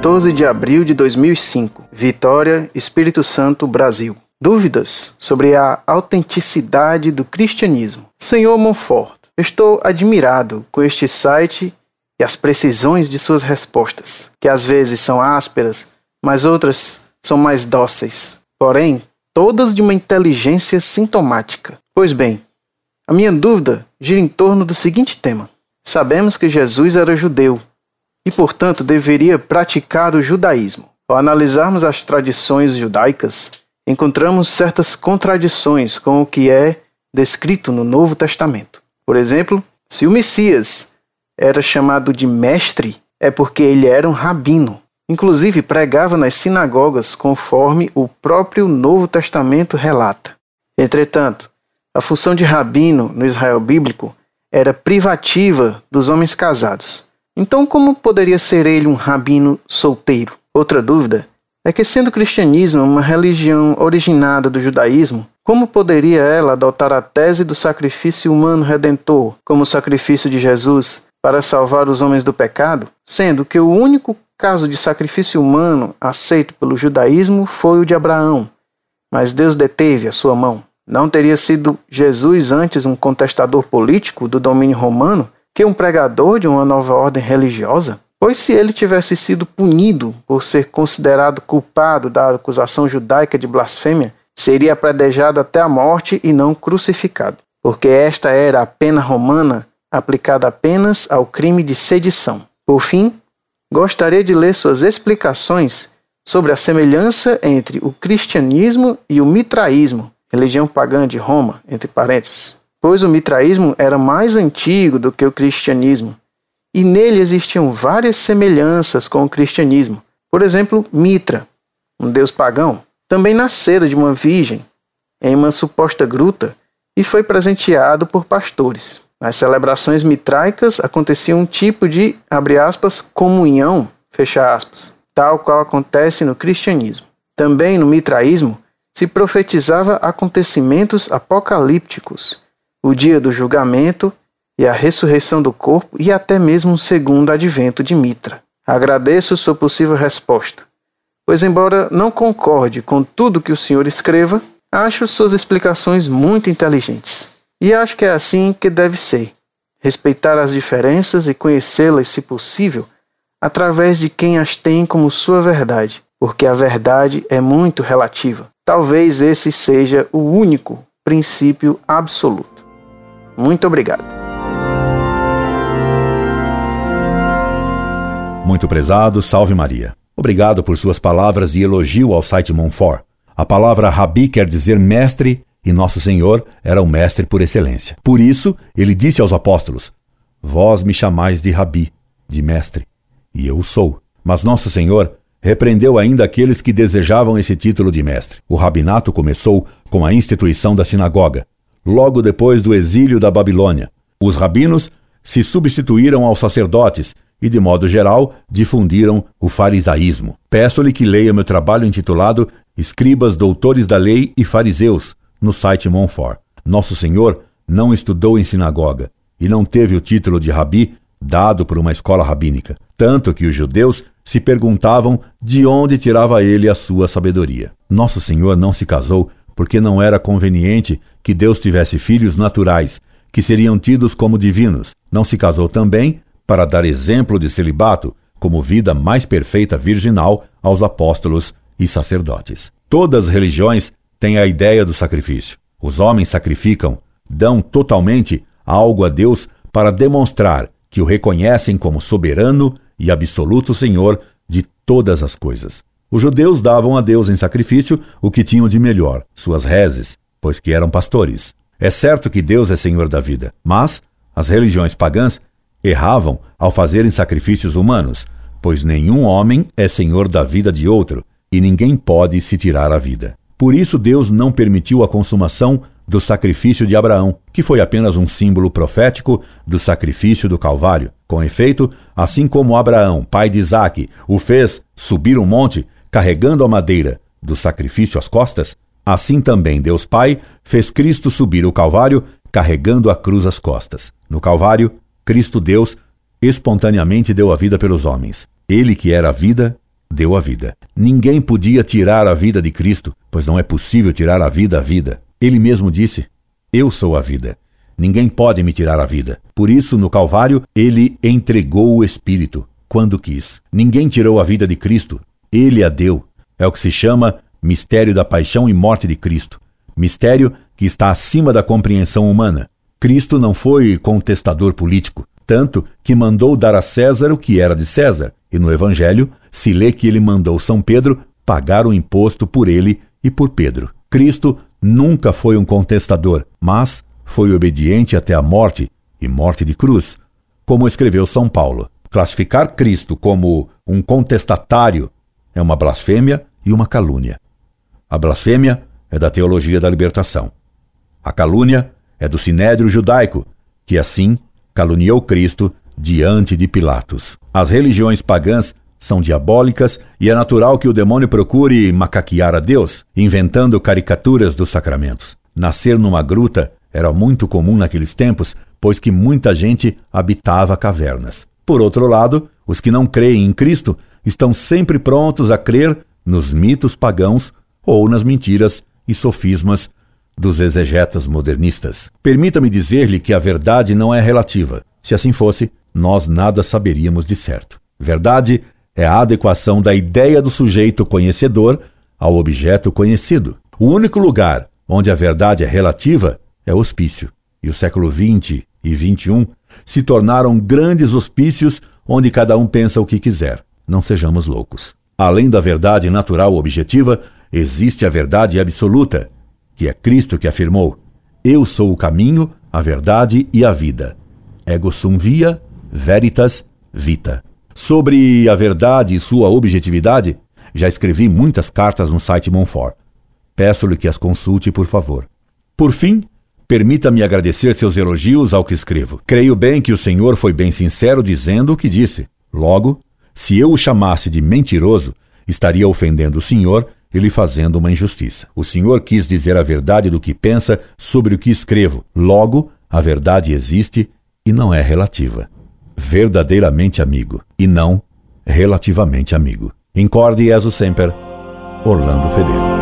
14 de abril de 2005, Vitória, Espírito Santo, Brasil. Dúvidas sobre a autenticidade do cristianismo. Senhor Monfort, estou admirado com este site e as precisões de suas respostas, que às vezes são ásperas, mas outras são mais dóceis. Porém, todas de uma inteligência sintomática. Pois bem, a minha dúvida gira em torno do seguinte tema: Sabemos que Jesus era judeu e, portanto, deveria praticar o judaísmo. Ao analisarmos as tradições judaicas, encontramos certas contradições com o que é descrito no Novo Testamento. Por exemplo, se o Messias era chamado de mestre, é porque ele era um rabino. Inclusive pregava nas sinagogas conforme o próprio Novo Testamento relata. Entretanto, a função de rabino no Israel bíblico era privativa dos homens casados. Então, como poderia ser ele um rabino solteiro? Outra dúvida é que, sendo o cristianismo uma religião originada do judaísmo, como poderia ela adotar a tese do sacrifício humano redentor como o sacrifício de Jesus para salvar os homens do pecado, sendo que o único caso de sacrifício humano aceito pelo judaísmo foi o de Abraão, mas Deus deteve a sua mão? Não teria sido Jesus antes um contestador político do domínio romano que um pregador de uma nova ordem religiosa? Pois se ele tivesse sido punido por ser considerado culpado da acusação judaica de blasfêmia, seria apredejado até a morte e não crucificado, porque esta era a pena romana aplicada apenas ao crime de sedição. Por fim, gostaria de ler suas explicações sobre a semelhança entre o cristianismo e o mitraísmo, religião pagã de Roma, entre parênteses, pois o mitraísmo era mais antigo do que o cristianismo, e nele existiam várias semelhanças com o cristianismo. Por exemplo, Mitra, um deus pagão, também nascera de uma virgem em uma suposta gruta e foi presenteado por pastores. Nas celebrações mitraicas acontecia um tipo de, abre aspas, comunhão, fecha aspas, tal qual acontece no cristianismo. Também no mitraísmo se profetizava acontecimentos apocalípticos, o dia do julgamento e a ressurreição do corpo e até mesmo um segundo advento de Mitra. Agradeço sua possível resposta, pois, embora não concorde com tudo que o senhor escreva, acho suas explicações muito inteligentes. E acho que é assim que deve ser: respeitar as diferenças e conhecê-las, se possível, através de quem as tem como sua verdade, porque a verdade é muito relativa. Talvez esse seja o único princípio absoluto. Muito obrigado. Muito prezado, salve Maria. Obrigado por suas palavras de elogio ao site Monfort. A palavra rabi quer dizer mestre e nosso Senhor era o mestre por excelência. Por isso, ele disse aos apóstolos: Vós me chamais de rabi, de mestre, e eu o sou. Mas nosso Senhor repreendeu ainda aqueles que desejavam esse título de mestre. O rabinato começou com a instituição da sinagoga, logo depois do exílio da Babilônia. Os rabinos se substituíram aos sacerdotes e, de modo geral, difundiram o farisaísmo. Peço-lhe que leia meu trabalho intitulado Escribas, Doutores da Lei e Fariseus, no site Monfort. Nosso Senhor não estudou em sinagoga e não teve o título de rabi dado por uma escola rabínica, tanto que os judeus se perguntavam de onde tirava ele a sua sabedoria. Nosso Senhor não se casou porque não era conveniente que Deus tivesse filhos naturais, que seriam tidos como divinos. Não se casou também para dar exemplo de celibato, como vida mais perfeita virginal aos apóstolos e sacerdotes. Todas as religiões têm a ideia do sacrifício. Os homens sacrificam, dão totalmente algo a Deus para demonstrar que o reconhecem como soberano e absoluto Senhor de todas as coisas. Os judeus davam a Deus em sacrifício o que tinham de melhor, suas rezes, pois que eram pastores. É certo que Deus é Senhor da vida, mas as religiões pagãs erravam ao fazerem sacrifícios humanos, pois nenhum homem é senhor da vida de outro, e ninguém pode se tirar a vida. Por isso Deus não permitiu a consumação do sacrifício de Abraão, que foi apenas um símbolo profético do sacrifício do Calvário. Com efeito, assim como Abraão, pai de Isaque, o fez subir um monte carregando a madeira do sacrifício às costas, assim também Deus Pai fez Cristo subir o Calvário carregando a cruz às costas. No Calvário, Cristo Deus espontaneamente deu a vida pelos homens. Ele que era a vida deu a vida. Ninguém podia tirar a vida de Cristo, pois não é possível tirar a vida à vida. Ele mesmo disse: Eu sou a vida. Ninguém pode me tirar a vida. Por isso, no Calvário, ele entregou o Espírito, quando quis. Ninguém tirou a vida de Cristo, ele a deu. É o que se chama mistério da paixão e morte de Cristo. Mistério que está acima da compreensão humana. Cristo não foi contestador político, tanto que mandou dar a César o que era de César, e no Evangelho se lê que ele mandou São Pedro pagar o imposto por ele e por Pedro. Cristo nunca foi um contestador, mas foi obediente até a morte e morte de cruz, como escreveu São Paulo. Classificar Cristo como um contestatário é uma blasfêmia e uma calúnia. A blasfêmia é da teologia da libertação. A calúnia é do sinédrio judaico, que assim caluniou Cristo diante de Pilatos. As religiões pagãs são diabólicas e é natural que o demônio procure macaquear a Deus, inventando caricaturas dos sacramentos. Nascer numa gruta era muito comum naqueles tempos, pois que muita gente habitava cavernas. Por outro lado, os que não creem em Cristo estão sempre prontos a crer nos mitos pagãos ou nas mentiras e sofismas dos exegetas modernistas. Permita-me dizer-lhe que a verdade não é relativa. Se assim fosse, nós nada saberíamos de certo. Verdade é a adequação da ideia do sujeito conhecedor ao objeto conhecido. O único lugar onde a verdade é relativa é o hospício. E o século XX e XXI se tornaram grandes hospícios onde cada um pensa o que quiser. Não sejamos loucos. Além da verdade natural objetiva, existe a verdade absoluta, que é Cristo que afirmou: Eu sou o caminho, a verdade e a vida. Ego sum via, veritas vita. Sobre a verdade e sua objetividade, já escrevi muitas cartas no site Monfort. Peço-lhe que as consulte, por favor. Por fim, Permita-me agradecer seus elogios ao que escrevo. Creio bem que o senhor foi bem sincero dizendo o que disse. Logo, se eu o chamasse de mentiroso, estaria ofendendo o senhor e lhe fazendo uma injustiça. O senhor quis dizer a verdade do que pensa sobre o que escrevo. Logo, a verdade existe e não é relativa. Verdadeiramente amigo e não relativamente amigo. Incorde Jesus Semper, Orlando Fedeli.